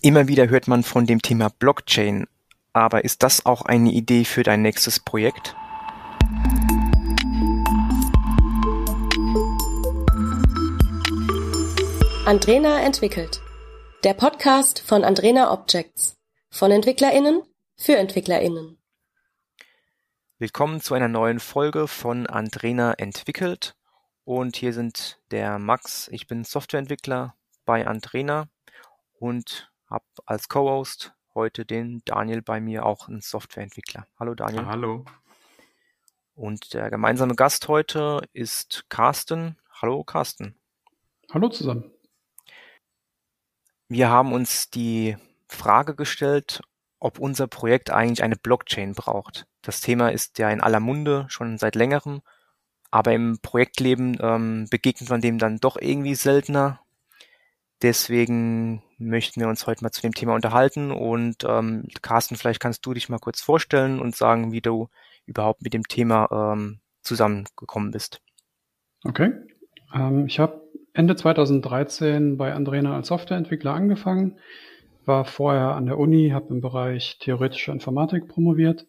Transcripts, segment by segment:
Immer wieder hört man von dem Thema Blockchain, aber ist das auch eine Idee für dein nächstes Projekt? Andrena entwickelt. Der Podcast von Andrena Objects. Von EntwicklerInnen für EntwicklerInnen. Willkommen zu einer neuen Folge von Andrena entwickelt. Und hier sind der Max, ich bin Softwareentwickler bei Andrena und habe als Co-Host heute den Daniel bei mir, auch ein Softwareentwickler. Hallo Daniel. Hallo. Und der gemeinsame Gast heute ist Carsten. Hallo Carsten. Hallo zusammen. Wir haben uns die Frage gestellt, ob unser Projekt eigentlich eine Blockchain braucht. Das Thema ist ja in aller Munde schon seit längerem, aber im Projektleben ähm, begegnet man dem dann doch irgendwie seltener Deswegen möchten wir uns heute mal zu dem Thema unterhalten und ähm, Carsten, vielleicht kannst du dich mal kurz vorstellen und sagen, wie du überhaupt mit dem Thema ähm, zusammengekommen bist. Okay. Ähm, ich habe Ende 2013 bei Andrena als Softwareentwickler angefangen, war vorher an der Uni, habe im Bereich theoretische Informatik promoviert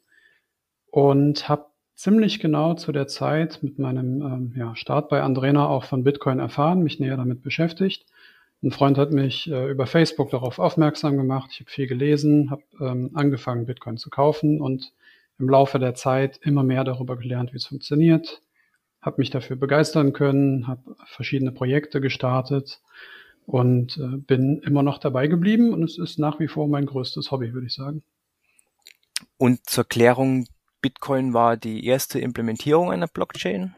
und habe ziemlich genau zu der Zeit mit meinem ähm, ja, Start bei Andrena auch von Bitcoin erfahren, mich näher damit beschäftigt ein Freund hat mich äh, über Facebook darauf aufmerksam gemacht. Ich habe viel gelesen, habe ähm, angefangen, Bitcoin zu kaufen und im Laufe der Zeit immer mehr darüber gelernt, wie es funktioniert, habe mich dafür begeistern können, habe verschiedene Projekte gestartet und äh, bin immer noch dabei geblieben und es ist nach wie vor mein größtes Hobby, würde ich sagen. Und zur Klärung, Bitcoin war die erste Implementierung einer Blockchain?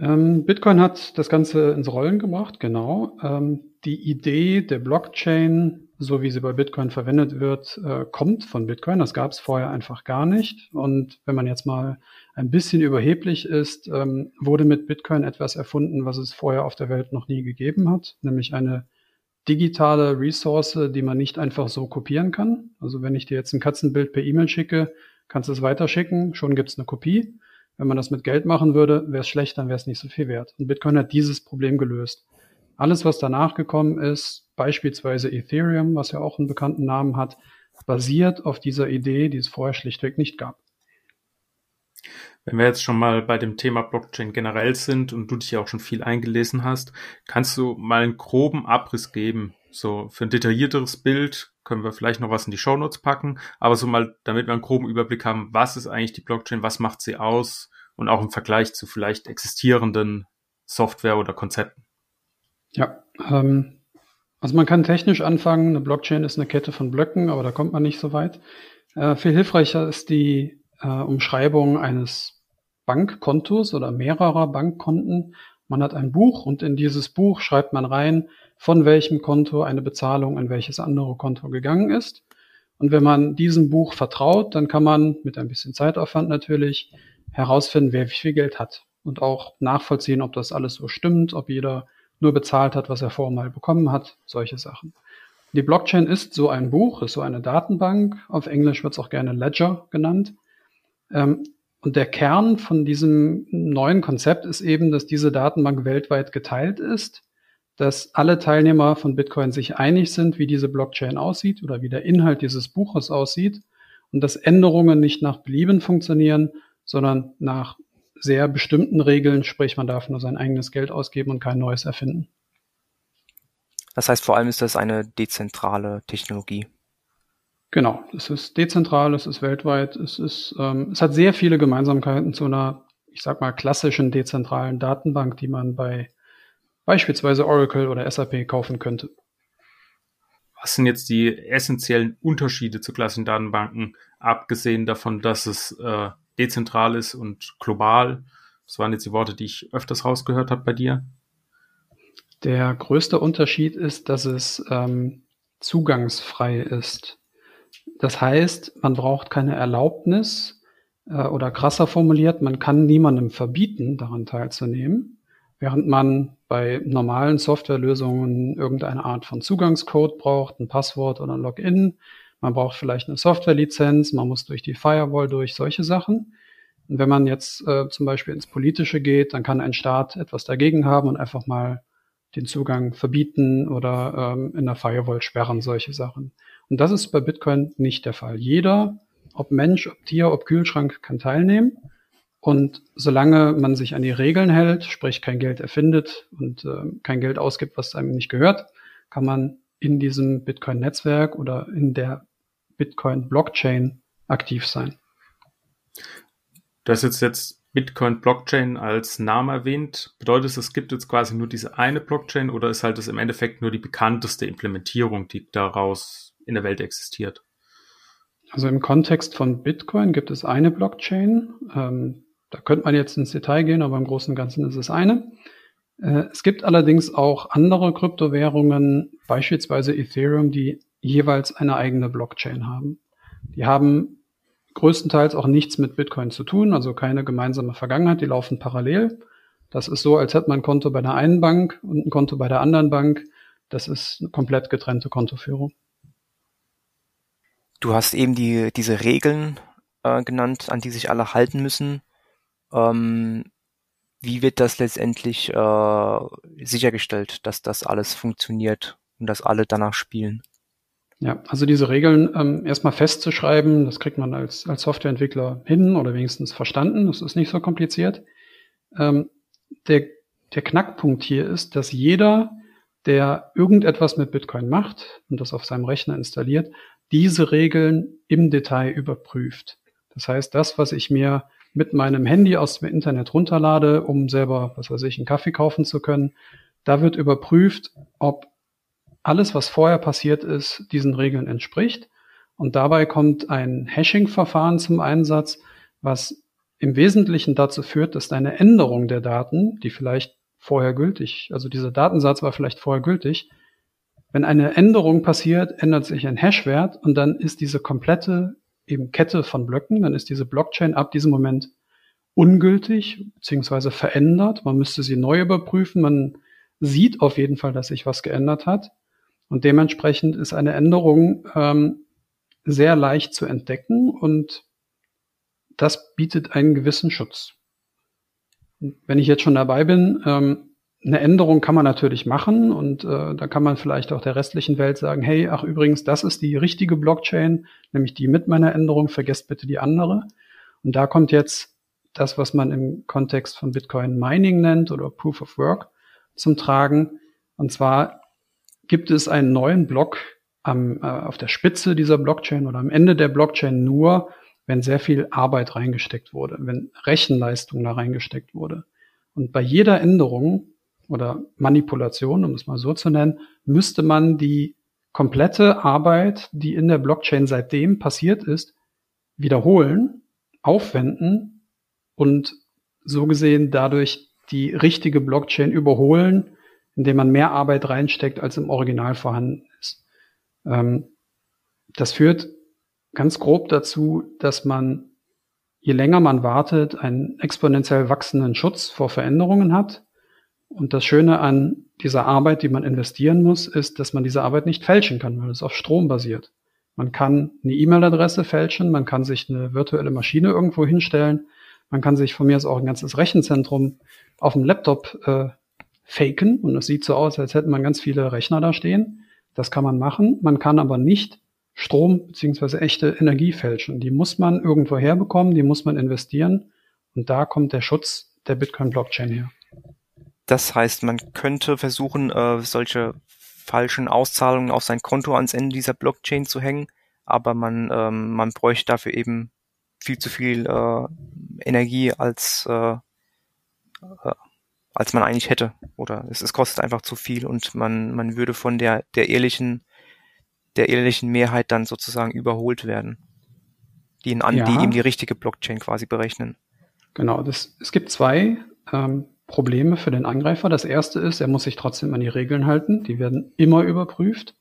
Ähm, Bitcoin hat das Ganze ins Rollen gebracht, genau. Ähm, die Idee der Blockchain, so wie sie bei Bitcoin verwendet wird, äh, kommt von Bitcoin. Das gab es vorher einfach gar nicht. Und wenn man jetzt mal ein bisschen überheblich ist, ähm, wurde mit Bitcoin etwas erfunden, was es vorher auf der Welt noch nie gegeben hat, nämlich eine digitale Ressource, die man nicht einfach so kopieren kann. Also wenn ich dir jetzt ein Katzenbild per E-Mail schicke, kannst du es weiterschicken, schon gibt es eine Kopie. Wenn man das mit Geld machen würde, wäre es schlecht, dann wäre es nicht so viel wert. Und Bitcoin hat dieses Problem gelöst. Alles, was danach gekommen ist, beispielsweise Ethereum, was ja auch einen bekannten Namen hat, basiert auf dieser Idee, die es vorher schlichtweg nicht gab. Wenn wir jetzt schon mal bei dem Thema Blockchain generell sind und du dich ja auch schon viel eingelesen hast, kannst du mal einen groben Abriss geben? So für ein detaillierteres Bild können wir vielleicht noch was in die Shownotes packen, aber so mal, damit wir einen groben Überblick haben, was ist eigentlich die Blockchain, was macht sie aus und auch im Vergleich zu vielleicht existierenden Software oder Konzepten. Ja, ähm, also man kann technisch anfangen, eine Blockchain ist eine Kette von Blöcken, aber da kommt man nicht so weit. Äh, viel hilfreicher ist die äh, Umschreibung eines Bankkontos oder mehrerer Bankkonten. Man hat ein Buch und in dieses Buch schreibt man rein, von welchem Konto eine Bezahlung in welches andere Konto gegangen ist. Und wenn man diesem Buch vertraut, dann kann man mit ein bisschen Zeitaufwand natürlich herausfinden, wer wie viel Geld hat und auch nachvollziehen, ob das alles so stimmt, ob jeder nur bezahlt hat, was er vorher mal bekommen hat, solche Sachen. Die Blockchain ist so ein Buch, ist so eine Datenbank. Auf Englisch wird es auch gerne Ledger genannt. Ähm, und der Kern von diesem neuen Konzept ist eben, dass diese Datenbank weltweit geteilt ist dass alle Teilnehmer von Bitcoin sich einig sind, wie diese Blockchain aussieht oder wie der Inhalt dieses Buches aussieht und dass Änderungen nicht nach Belieben funktionieren, sondern nach sehr bestimmten Regeln, sprich man darf nur sein eigenes Geld ausgeben und kein neues erfinden. Das heißt, vor allem ist das eine dezentrale Technologie. Genau, es ist dezentral, es ist weltweit, es ist, ähm, es hat sehr viele Gemeinsamkeiten zu einer, ich sag mal, klassischen dezentralen Datenbank, die man bei beispielsweise Oracle oder SAP kaufen könnte. Was sind jetzt die essentiellen Unterschiede zu klassischen Datenbanken, abgesehen davon, dass es äh, dezentral ist und global? Das waren jetzt die Worte, die ich öfters rausgehört habe bei dir. Der größte Unterschied ist, dass es ähm, zugangsfrei ist. Das heißt, man braucht keine Erlaubnis äh, oder krasser formuliert, man kann niemandem verbieten, daran teilzunehmen. Während man bei normalen Softwarelösungen irgendeine Art von Zugangscode braucht, ein Passwort oder ein Login, man braucht vielleicht eine Softwarelizenz, man muss durch die Firewall durch, solche Sachen. Und wenn man jetzt äh, zum Beispiel ins Politische geht, dann kann ein Staat etwas dagegen haben und einfach mal den Zugang verbieten oder ähm, in der Firewall sperren, solche Sachen. Und das ist bei Bitcoin nicht der Fall. Jeder, ob Mensch, ob Tier, ob Kühlschrank, kann teilnehmen. Und solange man sich an die Regeln hält, sprich kein Geld erfindet und äh, kein Geld ausgibt, was einem nicht gehört, kann man in diesem Bitcoin-Netzwerk oder in der Bitcoin-Blockchain aktiv sein. Du hast jetzt, jetzt Bitcoin Blockchain als Name erwähnt. Bedeutet es, es gibt jetzt quasi nur diese eine Blockchain oder ist halt das im Endeffekt nur die bekannteste Implementierung, die daraus in der Welt existiert? Also im Kontext von Bitcoin gibt es eine Blockchain. Ähm, da könnte man jetzt ins Detail gehen, aber im Großen und Ganzen ist es eine. Äh, es gibt allerdings auch andere Kryptowährungen, beispielsweise Ethereum, die jeweils eine eigene Blockchain haben. Die haben größtenteils auch nichts mit Bitcoin zu tun, also keine gemeinsame Vergangenheit, die laufen parallel. Das ist so, als hätte man ein Konto bei der einen Bank und ein Konto bei der anderen Bank. Das ist eine komplett getrennte Kontoführung. Du hast eben die, diese Regeln äh, genannt, an die sich alle halten müssen. Ähm, wie wird das letztendlich äh, sichergestellt, dass das alles funktioniert und dass alle danach spielen? Ja, also diese Regeln ähm, erstmal festzuschreiben, das kriegt man als, als Softwareentwickler hin oder wenigstens verstanden. Das ist nicht so kompliziert. Ähm, der, der Knackpunkt hier ist, dass jeder, der irgendetwas mit Bitcoin macht und das auf seinem Rechner installiert, diese Regeln im Detail überprüft. Das heißt, das, was ich mir mit meinem Handy aus dem Internet runterlade, um selber, was weiß ich, einen Kaffee kaufen zu können, da wird überprüft, ob alles, was vorher passiert ist, diesen Regeln entspricht. Und dabei kommt ein Hashing-Verfahren zum Einsatz, was im Wesentlichen dazu führt, dass deine Änderung der Daten, die vielleicht vorher gültig, also dieser Datensatz war vielleicht vorher gültig, wenn eine Änderung passiert, ändert sich ein Hashwert und dann ist diese komplette eben Kette von Blöcken, dann ist diese Blockchain ab diesem Moment ungültig beziehungsweise verändert. Man müsste sie neu überprüfen. Man sieht auf jeden Fall, dass sich was geändert hat. Und dementsprechend ist eine Änderung ähm, sehr leicht zu entdecken und das bietet einen gewissen Schutz. Wenn ich jetzt schon dabei bin, ähm, eine Änderung kann man natürlich machen und äh, da kann man vielleicht auch der restlichen Welt sagen, hey, ach übrigens, das ist die richtige Blockchain, nämlich die mit meiner Änderung, vergesst bitte die andere. Und da kommt jetzt das, was man im Kontext von Bitcoin Mining nennt oder Proof of Work zum Tragen. Und zwar gibt es einen neuen Block am, äh, auf der Spitze dieser Blockchain oder am Ende der Blockchain nur, wenn sehr viel Arbeit reingesteckt wurde, wenn Rechenleistung da reingesteckt wurde. Und bei jeder Änderung oder Manipulation, um es mal so zu nennen, müsste man die komplette Arbeit, die in der Blockchain seitdem passiert ist, wiederholen, aufwenden und so gesehen dadurch die richtige Blockchain überholen, indem man mehr Arbeit reinsteckt, als im Original vorhanden ist. Ähm, das führt ganz grob dazu, dass man, je länger man wartet, einen exponentiell wachsenden Schutz vor Veränderungen hat und das Schöne an dieser Arbeit, die man investieren muss, ist, dass man diese Arbeit nicht fälschen kann, weil es auf Strom basiert. Man kann eine E-Mail-Adresse fälschen, man kann sich eine virtuelle Maschine irgendwo hinstellen, man kann sich von mir aus auch ein ganzes Rechenzentrum auf dem Laptop äh, faken und es sieht so aus, als hätte man ganz viele Rechner da stehen. Das kann man machen, man kann aber nicht Strom beziehungsweise echte Energie fälschen. Die muss man irgendwo herbekommen, die muss man investieren und da kommt der Schutz der Bitcoin-Blockchain her. Das heißt, man könnte versuchen, äh, solche falschen Auszahlungen auf sein Konto ans Ende dieser Blockchain zu hängen, aber man, ähm, man bräuchte dafür eben viel zu viel äh, Energie als, äh, äh, als man eigentlich hätte. Oder es, es kostet einfach zu viel und man, man würde von der, der ehrlichen, der ehrlichen Mehrheit dann sozusagen überholt werden. Die, in, ja. die eben die richtige Blockchain quasi berechnen. Genau, das, es gibt zwei ähm, Probleme für den Angreifer. Das erste ist, er muss sich trotzdem an die Regeln halten. Die werden immer überprüft.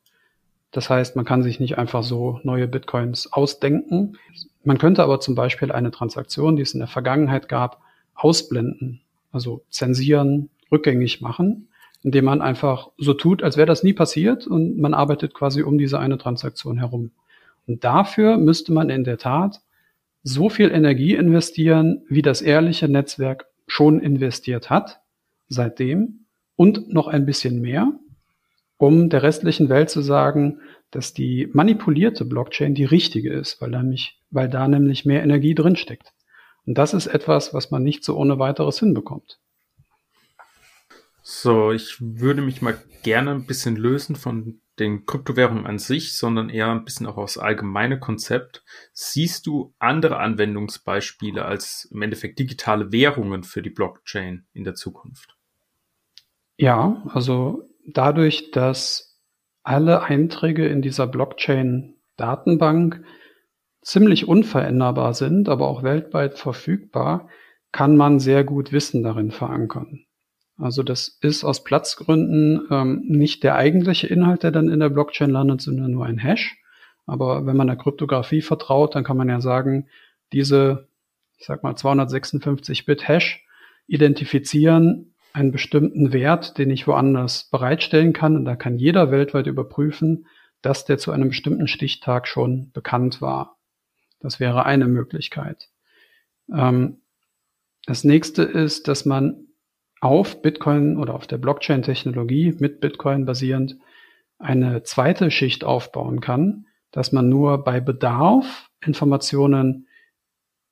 Das heißt, man kann sich nicht einfach so neue Bitcoins ausdenken. Man könnte aber zum Beispiel eine Transaktion, die es in der Vergangenheit gab, ausblenden, also zensieren, rückgängig machen, indem man einfach so tut, als wäre das nie passiert und man arbeitet quasi um diese eine Transaktion herum. Und dafür müsste man in der Tat so viel Energie investieren, wie das ehrliche Netzwerk schon investiert hat seitdem. und noch ein bisschen mehr, um der restlichen Welt zu sagen, dass die manipulierte Blockchain die richtige ist, weil, nämlich, weil da nämlich mehr Energie drinsteckt. Und das ist etwas, was man nicht so ohne weiteres hinbekommt. So, ich würde mich mal gerne ein bisschen lösen von den Kryptowährungen an sich, sondern eher ein bisschen auch aus allgemeine Konzept. Siehst du andere Anwendungsbeispiele als im Endeffekt digitale Währungen für die Blockchain in der Zukunft? Ja, also dadurch, dass alle Einträge in dieser Blockchain-Datenbank ziemlich unveränderbar sind, aber auch weltweit verfügbar, kann man sehr gut Wissen darin verankern. Also das ist aus Platzgründen ähm, nicht der eigentliche Inhalt, der dann in der Blockchain landet, sondern nur ein Hash. Aber wenn man der Kryptographie vertraut, dann kann man ja sagen, diese, ich sag mal 256-Bit Hash identifizieren einen bestimmten Wert, den ich woanders bereitstellen kann. Und da kann jeder weltweit überprüfen, dass der zu einem bestimmten Stichtag schon bekannt war. Das wäre eine Möglichkeit. Ähm, das nächste ist, dass man auf Bitcoin oder auf der Blockchain-Technologie mit Bitcoin basierend eine zweite Schicht aufbauen kann, dass man nur bei Bedarf Informationen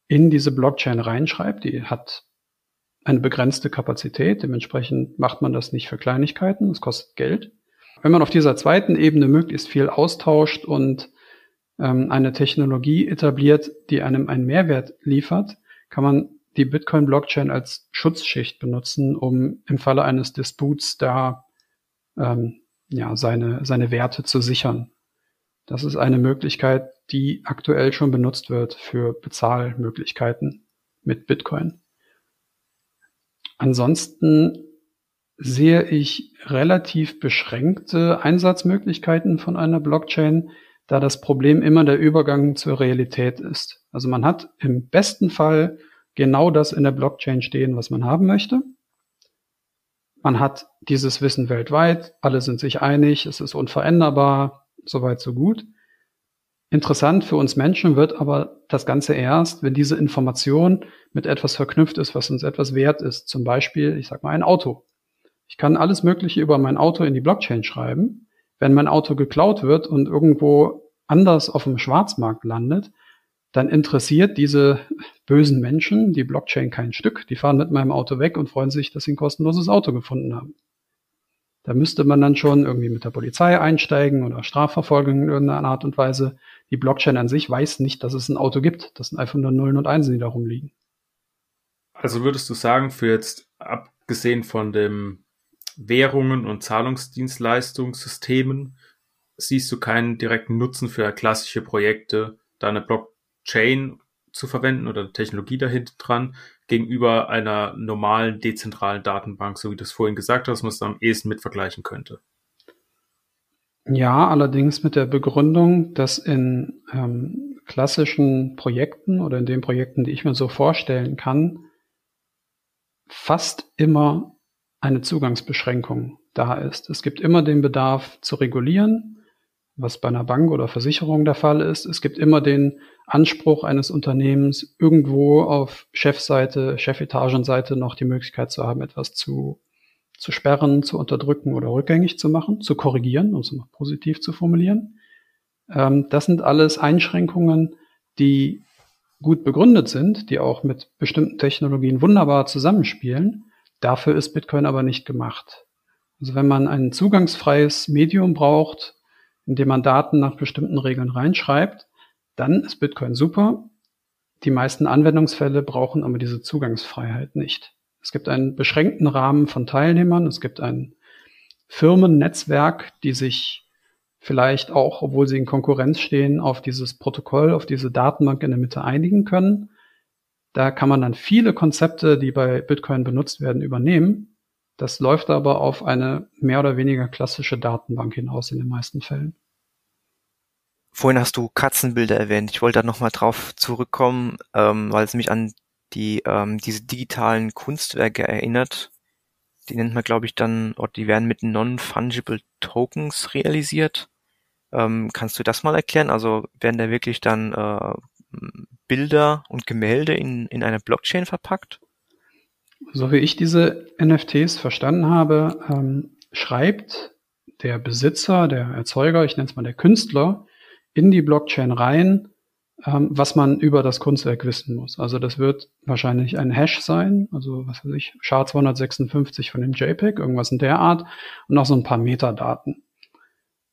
in diese Blockchain reinschreibt. Die hat eine begrenzte Kapazität. Dementsprechend macht man das nicht für Kleinigkeiten. Das kostet Geld. Wenn man auf dieser zweiten Ebene möglichst viel austauscht und ähm, eine Technologie etabliert, die einem einen Mehrwert liefert, kann man die Bitcoin-Blockchain als Schutzschicht benutzen, um im Falle eines Disputs da ähm, ja, seine, seine Werte zu sichern. Das ist eine Möglichkeit, die aktuell schon benutzt wird für Bezahlmöglichkeiten mit Bitcoin. Ansonsten sehe ich relativ beschränkte Einsatzmöglichkeiten von einer Blockchain, da das Problem immer der Übergang zur Realität ist. Also man hat im besten Fall genau das in der Blockchain stehen, was man haben möchte. Man hat dieses Wissen weltweit, alle sind sich einig, es ist unveränderbar, soweit so gut. Interessant für uns Menschen wird aber das Ganze erst, wenn diese Information mit etwas verknüpft ist, was uns etwas wert ist. Zum Beispiel, ich sag mal, ein Auto. Ich kann alles Mögliche über mein Auto in die Blockchain schreiben. Wenn mein Auto geklaut wird und irgendwo anders auf dem Schwarzmarkt landet, dann interessiert diese bösen Menschen die Blockchain kein Stück. Die fahren mit meinem Auto weg und freuen sich, dass sie ein kostenloses Auto gefunden haben. Da müsste man dann schon irgendwie mit der Polizei einsteigen oder Strafverfolgung in irgendeiner Art und Weise. Die Blockchain an sich weiß nicht, dass es ein Auto gibt. Das sind einfach nur Nullen und Einsen, die da rumliegen. Also würdest du sagen, für jetzt abgesehen von dem Währungen und Zahlungsdienstleistungssystemen, siehst du keinen direkten Nutzen für klassische Projekte, da eine Blockchain zu verwenden oder Technologie dahinter dran, gegenüber einer normalen dezentralen Datenbank, so wie du es vorhin gesagt hast, was man am ehesten mit vergleichen könnte. Ja, allerdings mit der Begründung, dass in ähm, klassischen Projekten oder in den Projekten, die ich mir so vorstellen kann, fast immer eine Zugangsbeschränkung da ist. Es gibt immer den Bedarf zu regulieren was bei einer Bank oder Versicherung der Fall ist. Es gibt immer den Anspruch eines Unternehmens, irgendwo auf Chefseite, Chefetagenseite noch die Möglichkeit zu haben, etwas zu, zu sperren, zu unterdrücken oder rückgängig zu machen, zu korrigieren, um es mal positiv zu formulieren. Ähm, das sind alles Einschränkungen, die gut begründet sind, die auch mit bestimmten Technologien wunderbar zusammenspielen. Dafür ist Bitcoin aber nicht gemacht. Also wenn man ein zugangsfreies Medium braucht, indem man Daten nach bestimmten Regeln reinschreibt, dann ist Bitcoin super. Die meisten Anwendungsfälle brauchen aber diese Zugangsfreiheit nicht. Es gibt einen beschränkten Rahmen von Teilnehmern, es gibt ein Firmennetzwerk, die sich vielleicht auch, obwohl sie in Konkurrenz stehen, auf dieses Protokoll, auf diese Datenbank in der Mitte einigen können. Da kann man dann viele Konzepte, die bei Bitcoin benutzt werden, übernehmen. Das läuft aber auf eine mehr oder weniger klassische Datenbank hinaus in den meisten Fällen. Vorhin hast du Katzenbilder erwähnt. Ich wollte da nochmal drauf zurückkommen, ähm, weil es mich an die ähm, diese digitalen Kunstwerke erinnert. Die nennt man, glaube ich, dann, oder die werden mit Non-Fungible Tokens realisiert. Ähm, kannst du das mal erklären? Also werden da wirklich dann äh, Bilder und Gemälde in, in eine Blockchain verpackt? So wie ich diese NFTs verstanden habe, ähm, schreibt der Besitzer, der Erzeuger, ich nenne es mal der Künstler, in die Blockchain rein, ähm, was man über das Kunstwerk wissen muss. Also das wird wahrscheinlich ein Hash sein, also was weiß ich, SHA-256 von dem JPEG, irgendwas in der Art und noch so ein paar Metadaten.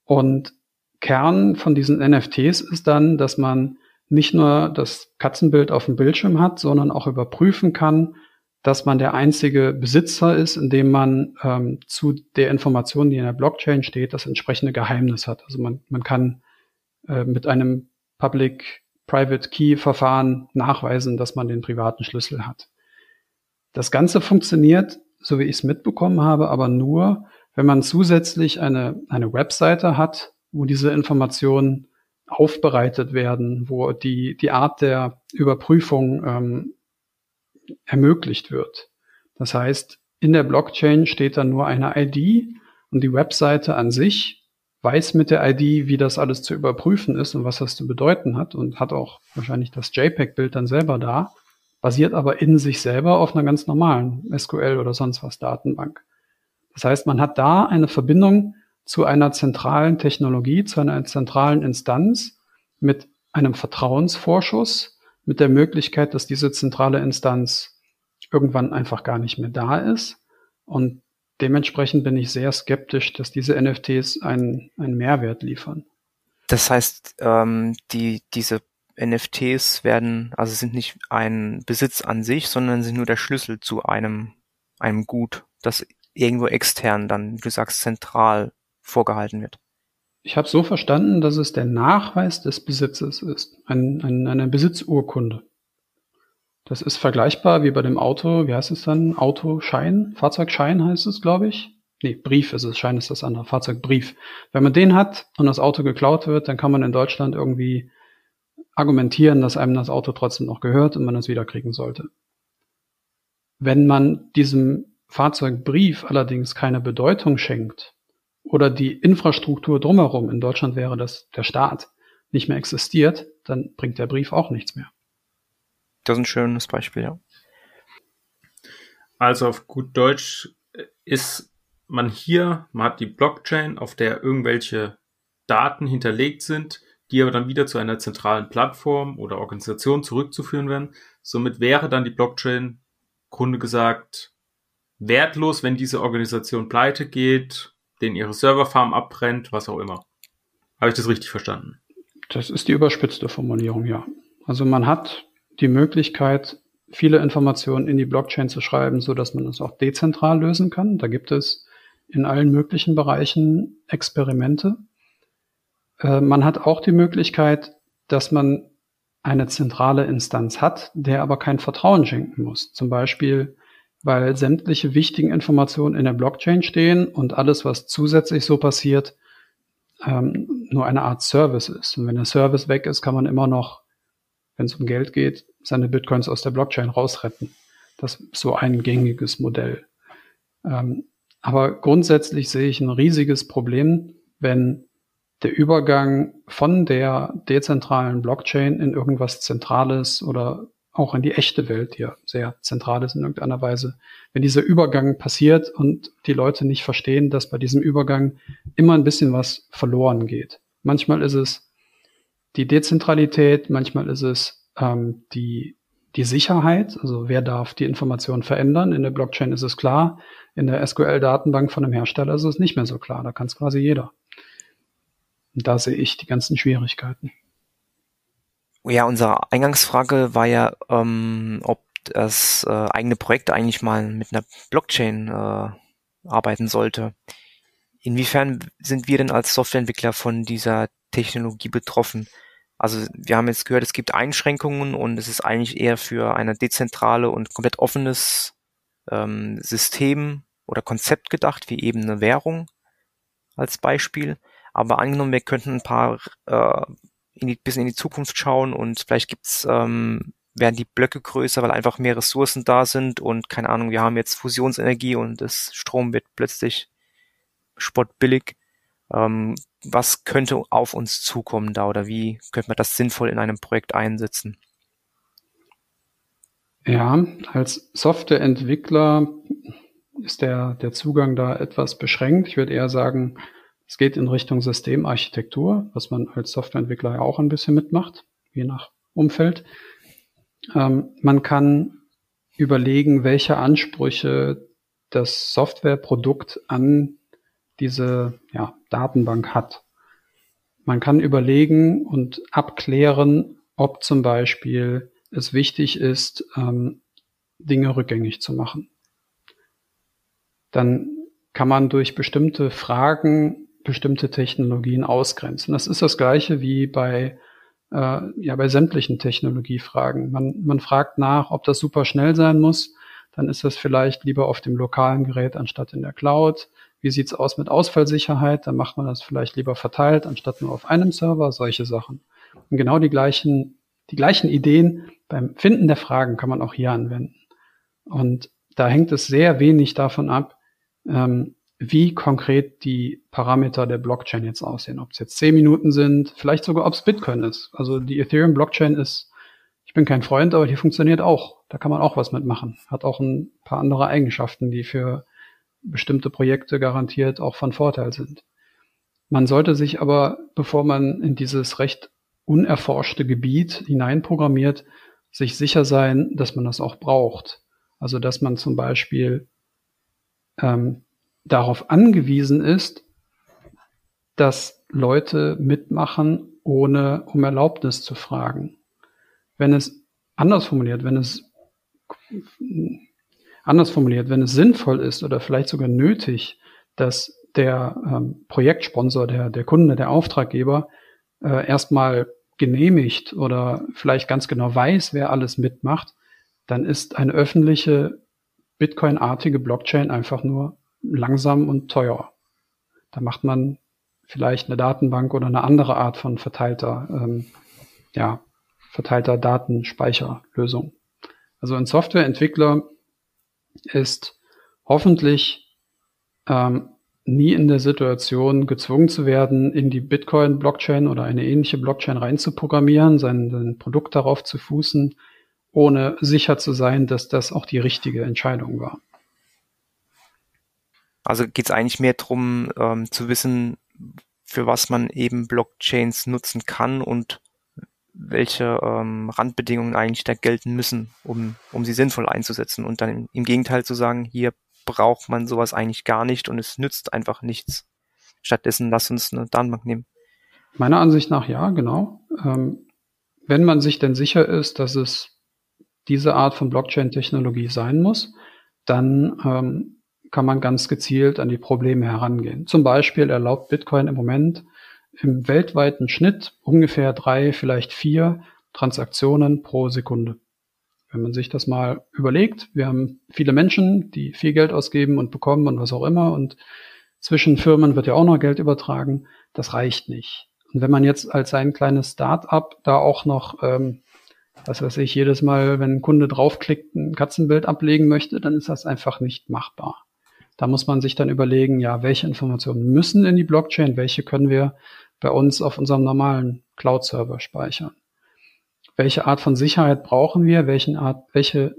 Und Kern von diesen NFTs ist dann, dass man nicht nur das Katzenbild auf dem Bildschirm hat, sondern auch überprüfen kann, dass man der einzige Besitzer ist, indem man ähm, zu der Information, die in der Blockchain steht, das entsprechende Geheimnis hat. Also man, man kann äh, mit einem Public-Private Key-Verfahren nachweisen, dass man den privaten Schlüssel hat. Das Ganze funktioniert, so wie ich es mitbekommen habe, aber nur, wenn man zusätzlich eine, eine Webseite hat, wo diese Informationen aufbereitet werden, wo die, die Art der Überprüfung ähm, ermöglicht wird. Das heißt, in der Blockchain steht dann nur eine ID und die Webseite an sich weiß mit der ID, wie das alles zu überprüfen ist und was das zu bedeuten hat und hat auch wahrscheinlich das JPEG-Bild dann selber da, basiert aber in sich selber auf einer ganz normalen SQL oder sonst was Datenbank. Das heißt, man hat da eine Verbindung zu einer zentralen Technologie, zu einer zentralen Instanz mit einem Vertrauensvorschuss, mit der Möglichkeit, dass diese zentrale Instanz irgendwann einfach gar nicht mehr da ist. Und dementsprechend bin ich sehr skeptisch, dass diese NFTs einen, einen Mehrwert liefern. Das heißt, ähm, die, diese NFTs werden, also sind nicht ein Besitz an sich, sondern sind nur der Schlüssel zu einem, einem Gut, das irgendwo extern dann, wie du sagst, zentral vorgehalten wird. Ich habe so verstanden, dass es der Nachweis des Besitzes ist, ein, ein, eine Besitzurkunde. Das ist vergleichbar wie bei dem Auto, wie heißt es dann? Autoschein? Fahrzeugschein heißt es, glaube ich. Nee, Brief ist es, Schein ist das andere, Fahrzeugbrief. Wenn man den hat und das Auto geklaut wird, dann kann man in Deutschland irgendwie argumentieren, dass einem das Auto trotzdem noch gehört und man es wiederkriegen sollte. Wenn man diesem Fahrzeugbrief allerdings keine Bedeutung schenkt, oder die Infrastruktur drumherum, in Deutschland wäre das der Staat, nicht mehr existiert, dann bringt der Brief auch nichts mehr. Das ist ein schönes Beispiel, ja. Also auf gut Deutsch ist man hier, man hat die Blockchain, auf der irgendwelche Daten hinterlegt sind, die aber dann wieder zu einer zentralen Plattform oder Organisation zurückzuführen werden. Somit wäre dann die Blockchain, Grunde gesagt, wertlos, wenn diese Organisation pleite geht den ihre Serverfarm abbrennt, was auch immer. Habe ich das richtig verstanden? Das ist die überspitzte Formulierung, ja. Also man hat die Möglichkeit, viele Informationen in die Blockchain zu schreiben, so dass man es auch dezentral lösen kann. Da gibt es in allen möglichen Bereichen Experimente. Äh, man hat auch die Möglichkeit, dass man eine zentrale Instanz hat, der aber kein Vertrauen schenken muss. Zum Beispiel weil sämtliche wichtigen Informationen in der Blockchain stehen und alles, was zusätzlich so passiert, ähm, nur eine Art Service ist. Und wenn der Service weg ist, kann man immer noch, wenn es um Geld geht, seine Bitcoins aus der Blockchain rausretten. Das ist so ein gängiges Modell. Ähm, aber grundsätzlich sehe ich ein riesiges Problem, wenn der Übergang von der dezentralen Blockchain in irgendwas Zentrales oder auch in die echte Welt, die ja sehr zentral ist in irgendeiner Weise. Wenn dieser Übergang passiert und die Leute nicht verstehen, dass bei diesem Übergang immer ein bisschen was verloren geht. Manchmal ist es die Dezentralität, manchmal ist es ähm, die, die Sicherheit, also wer darf die Information verändern. In der Blockchain ist es klar, in der SQL-Datenbank von einem Hersteller ist es nicht mehr so klar, da kann es quasi jeder. Und da sehe ich die ganzen Schwierigkeiten. Ja, unsere Eingangsfrage war ja, ähm, ob das äh, eigene Projekt eigentlich mal mit einer Blockchain äh, arbeiten sollte. Inwiefern sind wir denn als Softwareentwickler von dieser Technologie betroffen? Also wir haben jetzt gehört, es gibt Einschränkungen und es ist eigentlich eher für eine dezentrale und komplett offenes ähm, System oder Konzept gedacht, wie eben eine Währung als Beispiel. Aber angenommen, wir könnten ein paar äh, in die, bisschen in die Zukunft schauen und vielleicht gibt's ähm, werden die Blöcke größer, weil einfach mehr Ressourcen da sind und keine Ahnung, wir haben jetzt Fusionsenergie und das Strom wird plötzlich spottbillig. Ähm, was könnte auf uns zukommen da oder wie könnte man das sinnvoll in einem Projekt einsetzen? Ja, als Softwareentwickler ist der, der Zugang da etwas beschränkt. Ich würde eher sagen, es geht in Richtung Systemarchitektur, was man als Softwareentwickler ja auch ein bisschen mitmacht, je nach Umfeld. Ähm, man kann überlegen, welche Ansprüche das Softwareprodukt an diese ja, Datenbank hat. Man kann überlegen und abklären, ob zum Beispiel es wichtig ist, ähm, Dinge rückgängig zu machen. Dann kann man durch bestimmte Fragen bestimmte Technologien ausgrenzen. Das ist das gleiche wie bei äh, ja bei sämtlichen Technologiefragen. Man, man fragt nach, ob das super schnell sein muss. Dann ist das vielleicht lieber auf dem lokalen Gerät anstatt in der Cloud. Wie sieht's aus mit Ausfallsicherheit? Dann macht man das vielleicht lieber verteilt anstatt nur auf einem Server. Solche Sachen. Und genau die gleichen die gleichen Ideen beim Finden der Fragen kann man auch hier anwenden. Und da hängt es sehr wenig davon ab, ähm, wie konkret die Parameter der Blockchain jetzt aussehen. Ob es jetzt 10 Minuten sind, vielleicht sogar ob es Bitcoin ist. Also die Ethereum Blockchain ist, ich bin kein Freund, aber die funktioniert auch. Da kann man auch was mitmachen. Hat auch ein paar andere Eigenschaften, die für bestimmte Projekte garantiert auch von Vorteil sind. Man sollte sich aber, bevor man in dieses recht unerforschte Gebiet hineinprogrammiert, sich sicher sein, dass man das auch braucht. Also dass man zum Beispiel ähm, darauf angewiesen ist, dass Leute mitmachen, ohne um Erlaubnis zu fragen. Wenn es anders formuliert, wenn es anders formuliert, wenn es sinnvoll ist oder vielleicht sogar nötig, dass der ähm, Projektsponsor, der, der Kunde, der Auftraggeber äh, erstmal genehmigt oder vielleicht ganz genau weiß, wer alles mitmacht, dann ist eine öffentliche Bitcoin-artige Blockchain einfach nur langsam und teuer. Da macht man vielleicht eine Datenbank oder eine andere Art von verteilter, ähm, ja, verteilter Datenspeicherlösung. Also ein Softwareentwickler ist hoffentlich ähm, nie in der Situation gezwungen zu werden, in die Bitcoin-Blockchain oder eine ähnliche Blockchain reinzuprogrammieren, sein, sein Produkt darauf zu fußen, ohne sicher zu sein, dass das auch die richtige Entscheidung war. Also geht es eigentlich mehr darum, ähm, zu wissen, für was man eben Blockchains nutzen kann und welche ähm, Randbedingungen eigentlich da gelten müssen, um, um sie sinnvoll einzusetzen und dann im, im Gegenteil zu sagen, hier braucht man sowas eigentlich gar nicht und es nützt einfach nichts. Stattdessen lass uns eine Datenbank nehmen. Meiner Ansicht nach ja, genau. Ähm, wenn man sich denn sicher ist, dass es diese Art von Blockchain-Technologie sein muss, dann ähm, kann man ganz gezielt an die Probleme herangehen. Zum Beispiel erlaubt Bitcoin im Moment im weltweiten Schnitt ungefähr drei, vielleicht vier Transaktionen pro Sekunde. Wenn man sich das mal überlegt, wir haben viele Menschen, die viel Geld ausgeben und bekommen und was auch immer und zwischen Firmen wird ja auch noch Geld übertragen. Das reicht nicht. Und wenn man jetzt als ein kleines Start-up da auch noch, ähm, was weiß ich, jedes Mal, wenn ein Kunde draufklickt, ein Katzenbild ablegen möchte, dann ist das einfach nicht machbar. Da muss man sich dann überlegen, ja, welche Informationen müssen in die Blockchain, welche können wir bei uns auf unserem normalen Cloud-Server speichern welche Art von Sicherheit brauchen wir, welchen Art, welche,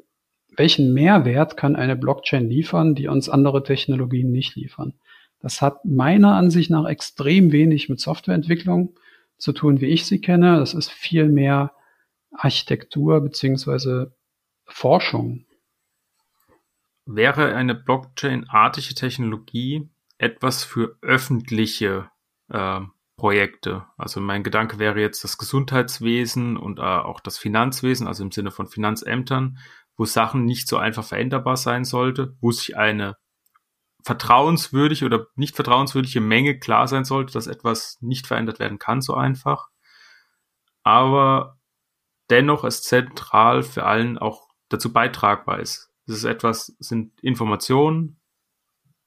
welchen Mehrwert kann eine Blockchain liefern, die uns andere Technologien nicht liefern. Das hat meiner Ansicht nach extrem wenig mit Softwareentwicklung zu tun, wie ich sie kenne. Das ist viel mehr Architektur beziehungsweise Forschung. Wäre eine Blockchain-artige Technologie etwas für öffentliche äh, Projekte. Also mein Gedanke wäre jetzt das Gesundheitswesen und äh, auch das Finanzwesen, also im Sinne von Finanzämtern, wo Sachen nicht so einfach veränderbar sein sollte, wo sich eine vertrauenswürdige oder nicht vertrauenswürdige Menge klar sein sollte, dass etwas nicht verändert werden kann so einfach. Aber dennoch es zentral für allen auch dazu beitragbar ist. Es ist etwas, sind Informationen,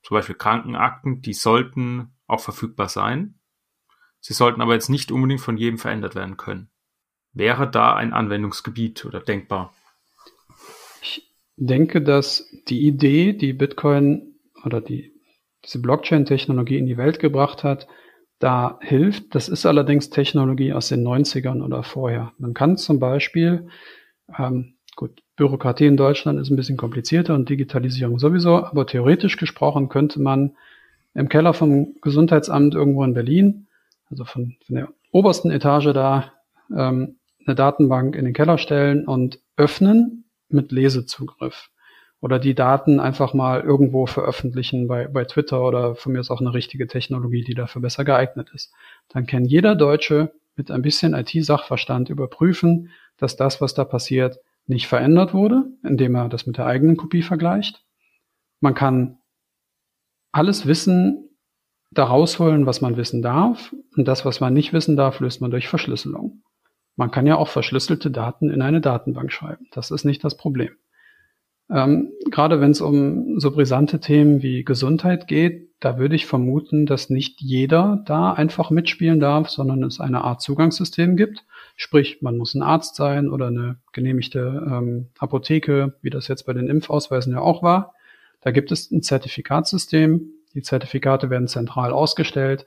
zum Beispiel Krankenakten, die sollten auch verfügbar sein. Sie sollten aber jetzt nicht unbedingt von jedem verändert werden können. Wäre da ein Anwendungsgebiet oder denkbar? Ich denke, dass die Idee, die Bitcoin oder die, diese Blockchain-Technologie in die Welt gebracht hat, da hilft. Das ist allerdings Technologie aus den 90ern oder vorher. Man kann zum Beispiel, ähm, gut, Bürokratie in Deutschland ist ein bisschen komplizierter und Digitalisierung sowieso, aber theoretisch gesprochen könnte man im Keller vom Gesundheitsamt irgendwo in Berlin, also von, von der obersten Etage da, ähm, eine Datenbank in den Keller stellen und öffnen mit Lesezugriff. Oder die Daten einfach mal irgendwo veröffentlichen bei, bei Twitter oder von mir ist auch eine richtige Technologie, die dafür besser geeignet ist. Dann kann jeder Deutsche mit ein bisschen IT-Sachverstand überprüfen, dass das, was da passiert, nicht verändert wurde, indem er das mit der eigenen Kopie vergleicht. Man kann alles Wissen da rausholen, was man wissen darf. Und das, was man nicht wissen darf, löst man durch Verschlüsselung. Man kann ja auch verschlüsselte Daten in eine Datenbank schreiben. Das ist nicht das Problem. Ähm, gerade wenn es um so brisante Themen wie Gesundheit geht, da würde ich vermuten, dass nicht jeder da einfach mitspielen darf, sondern es eine Art Zugangssystem gibt. Sprich, man muss ein Arzt sein oder eine genehmigte ähm, Apotheke, wie das jetzt bei den Impfausweisen ja auch war. Da gibt es ein Zertifikatsystem. Die Zertifikate werden zentral ausgestellt.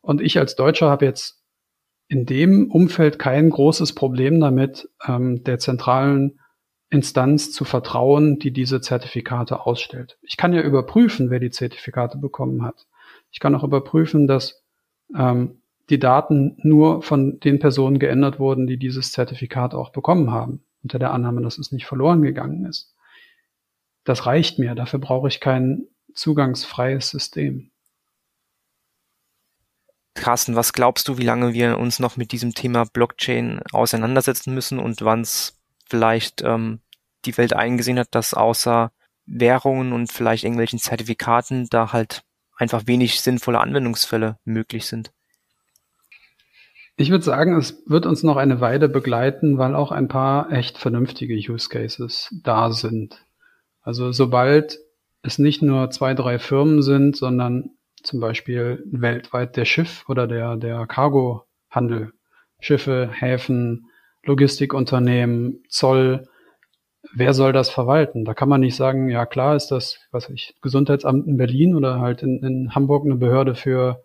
Und ich als Deutscher habe jetzt in dem Umfeld kein großes Problem damit, ähm, der zentralen Instanz zu vertrauen, die diese Zertifikate ausstellt. Ich kann ja überprüfen, wer die Zertifikate bekommen hat. Ich kann auch überprüfen, dass ähm, die Daten nur von den Personen geändert wurden, die dieses Zertifikat auch bekommen haben, unter der Annahme, dass es nicht verloren gegangen ist. Das reicht mir, dafür brauche ich kein zugangsfreies System. Carsten, was glaubst du, wie lange wir uns noch mit diesem Thema Blockchain auseinandersetzen müssen und wann es vielleicht ähm, die Welt eingesehen hat, dass außer Währungen und vielleicht irgendwelchen Zertifikaten da halt einfach wenig sinnvolle Anwendungsfälle möglich sind? Ich würde sagen, es wird uns noch eine Weile begleiten, weil auch ein paar echt vernünftige Use Cases da sind. Also sobald es nicht nur zwei, drei Firmen sind, sondern zum Beispiel weltweit der Schiff oder der, der Cargo-Handel, Schiffe, Häfen, Logistikunternehmen, Zoll, wer soll das verwalten? Da kann man nicht sagen, ja klar ist das, was ich, Gesundheitsamt in Berlin oder halt in, in Hamburg eine Behörde für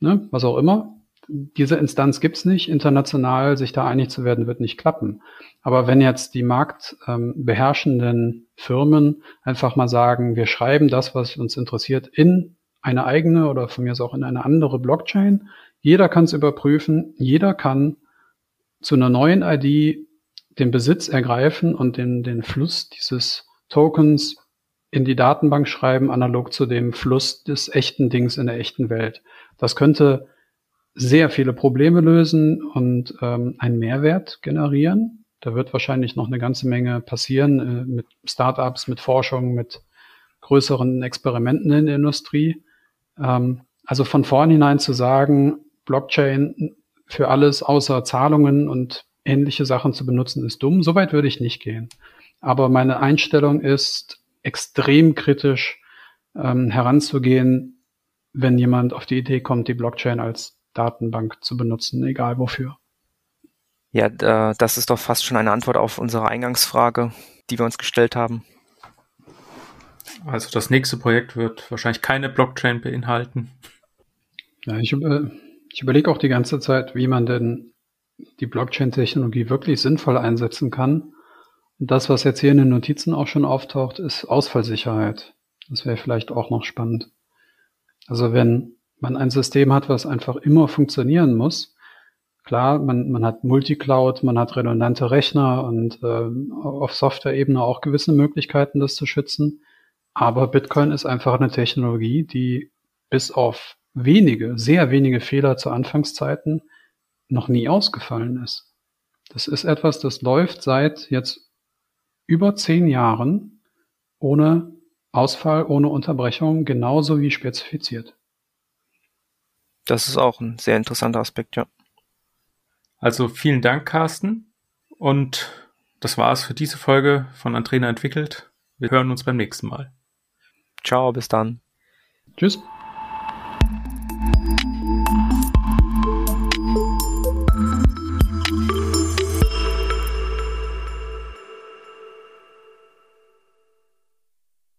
ne, was auch immer. Diese Instanz gibt's nicht. International sich da einig zu werden, wird nicht klappen. Aber wenn jetzt die marktbeherrschenden ähm, Firmen einfach mal sagen, wir schreiben das, was uns interessiert, in eine eigene oder von mir aus auch in eine andere Blockchain. Jeder kann es überprüfen, jeder kann zu einer neuen ID den Besitz ergreifen und den, den Fluss dieses Tokens in die Datenbank schreiben, analog zu dem Fluss des echten Dings in der echten Welt. Das könnte sehr viele Probleme lösen und ähm, einen Mehrwert generieren. Da wird wahrscheinlich noch eine ganze Menge passieren äh, mit Startups, mit Forschung, mit größeren Experimenten in der Industrie. Ähm, also von vornherein zu sagen, Blockchain für alles außer Zahlungen und ähnliche Sachen zu benutzen, ist dumm. Soweit würde ich nicht gehen. Aber meine Einstellung ist, extrem kritisch ähm, heranzugehen, wenn jemand auf die Idee kommt, die Blockchain als Datenbank zu benutzen, egal wofür. Ja, das ist doch fast schon eine Antwort auf unsere Eingangsfrage, die wir uns gestellt haben. Also das nächste Projekt wird wahrscheinlich keine Blockchain beinhalten. Ja, ich, äh, ich überlege auch die ganze Zeit, wie man denn die Blockchain-Technologie wirklich sinnvoll einsetzen kann. Und das, was jetzt hier in den Notizen auch schon auftaucht, ist Ausfallsicherheit. Das wäre vielleicht auch noch spannend. Also wenn man ein System hat, was einfach immer funktionieren muss, klar, man, man hat Multicloud, man hat redundante Rechner und äh, auf Software-Ebene auch gewisse Möglichkeiten, das zu schützen. Aber Bitcoin ist einfach eine Technologie, die bis auf wenige, sehr wenige Fehler zu Anfangszeiten noch nie ausgefallen ist. Das ist etwas, das läuft seit jetzt über zehn Jahren ohne Ausfall, ohne Unterbrechung, genauso wie spezifiziert. Das ist auch ein sehr interessanter Aspekt, ja. Also vielen Dank, Carsten. Und das war's für diese Folge von Antrena entwickelt. Wir hören uns beim nächsten Mal. Ciao, bis dann. Tschüss.